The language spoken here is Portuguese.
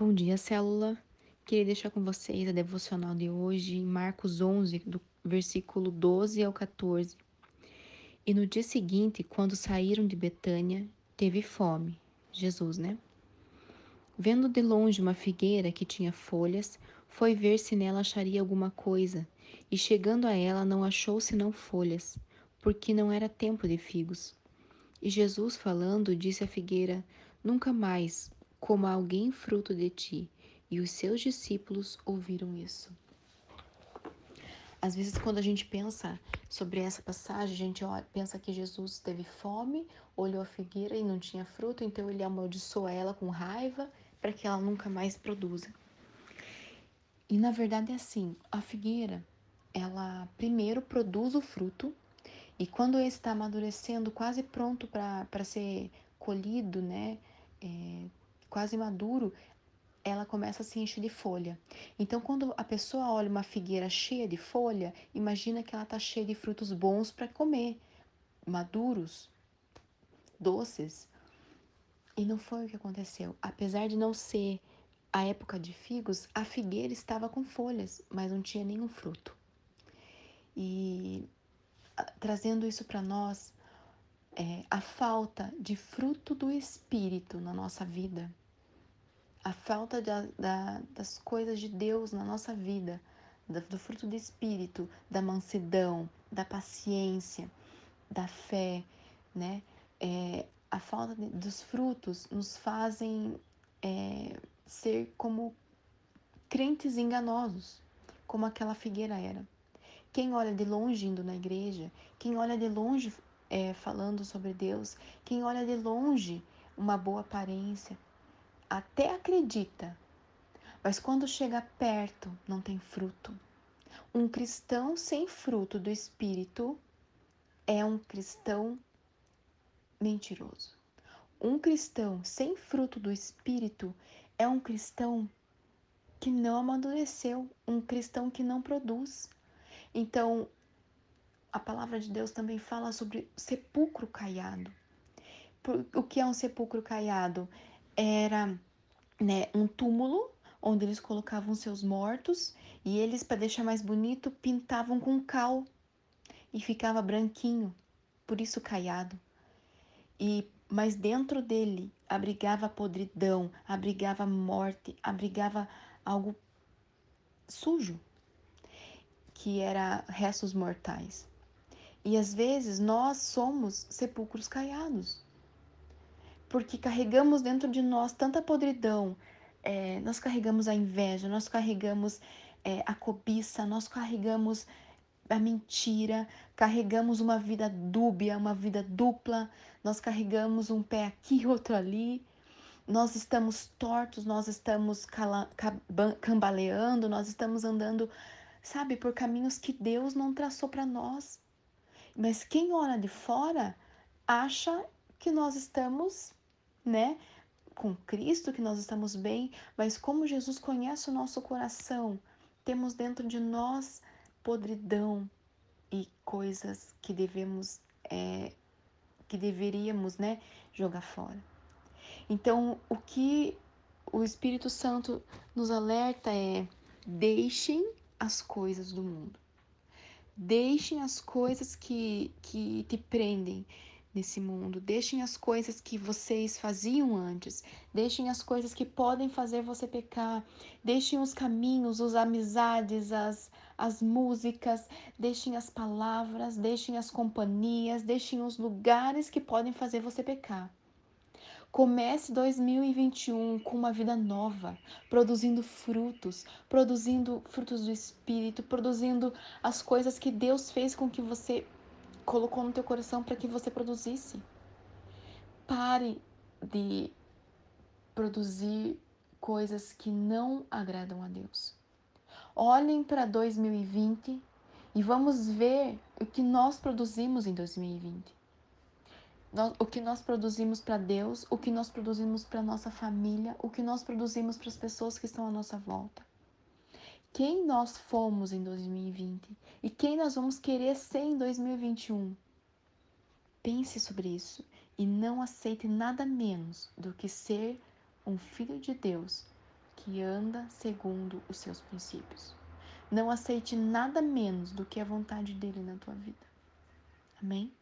Bom dia, célula. Queria deixar com vocês a devocional de hoje, Marcos 11, do versículo 12 ao 14. E no dia seguinte, quando saíram de Betânia, teve fome. Jesus, né? Vendo de longe uma figueira que tinha folhas, foi ver se nela acharia alguma coisa. E chegando a ela, não achou senão folhas, porque não era tempo de figos. E Jesus, falando, disse à figueira: Nunca mais coma alguém fruto de ti. E os seus discípulos ouviram isso. Às vezes, quando a gente pensa sobre essa passagem, a gente pensa que Jesus teve fome, olhou a figueira e não tinha fruto, então ele amaldiçoa ela com raiva para que ela nunca mais produza. E na verdade é assim: a figueira, ela primeiro produz o fruto, e quando ele está amadurecendo, quase pronto para ser colhido, né? Quase maduro, ela começa a se encher de folha. Então, quando a pessoa olha uma figueira cheia de folha, imagina que ela está cheia de frutos bons para comer, maduros, doces. E não foi o que aconteceu. Apesar de não ser a época de figos, a figueira estava com folhas, mas não tinha nenhum fruto. E trazendo isso para nós, é, a falta de fruto do Espírito na nossa vida a falta da, da, das coisas de Deus na nossa vida, do fruto do Espírito, da mansidão, da paciência, da fé, né? É, a falta de, dos frutos nos fazem é, ser como crentes enganosos, como aquela figueira era. Quem olha de longe indo na igreja, quem olha de longe é, falando sobre Deus, quem olha de longe uma boa aparência, até acredita, mas quando chega perto não tem fruto. Um cristão sem fruto do Espírito é um cristão mentiroso. Um cristão sem fruto do Espírito é um cristão que não amadureceu, um cristão que não produz. Então, a palavra de Deus também fala sobre sepulcro caiado. O que é um sepulcro caiado? Era né, um túmulo onde eles colocavam seus mortos e eles, para deixar mais bonito, pintavam com cal e ficava branquinho, por isso caiado. E mas dentro dele abrigava podridão, abrigava morte, abrigava algo sujo, que era restos mortais. E às vezes nós somos sepulcros caiados porque carregamos dentro de nós tanta podridão, é, nós carregamos a inveja, nós carregamos é, a cobiça, nós carregamos a mentira, carregamos uma vida dúbia, uma vida dupla, nós carregamos um pé aqui e outro ali, nós estamos tortos, nós estamos cambaleando, nós estamos andando, sabe, por caminhos que Deus não traçou para nós. Mas quem olha de fora acha que nós estamos né? Com Cristo que nós estamos bem, mas como Jesus conhece o nosso coração, temos dentro de nós podridão e coisas que devemos, é, que deveríamos, né, jogar fora. Então, o que o Espírito Santo nos alerta é: deixem as coisas do mundo. Deixem as coisas que, que te prendem, nesse mundo. Deixem as coisas que vocês faziam antes. Deixem as coisas que podem fazer você pecar. Deixem os caminhos, as amizades, as, as músicas. Deixem as palavras, deixem as companhias, deixem os lugares que podem fazer você pecar. Comece 2021 com uma vida nova, produzindo frutos, produzindo frutos do Espírito, produzindo as coisas que Deus fez com que você colocou no teu coração para que você produzisse. Pare de produzir coisas que não agradam a Deus. Olhem para 2020 e vamos ver o que nós produzimos em 2020. O que nós produzimos para Deus, o que nós produzimos para nossa família, o que nós produzimos para as pessoas que estão à nossa volta. Quem nós fomos em 2020 e quem nós vamos querer ser em 2021. Pense sobre isso e não aceite nada menos do que ser um filho de Deus que anda segundo os seus princípios. Não aceite nada menos do que a vontade dele na tua vida. Amém?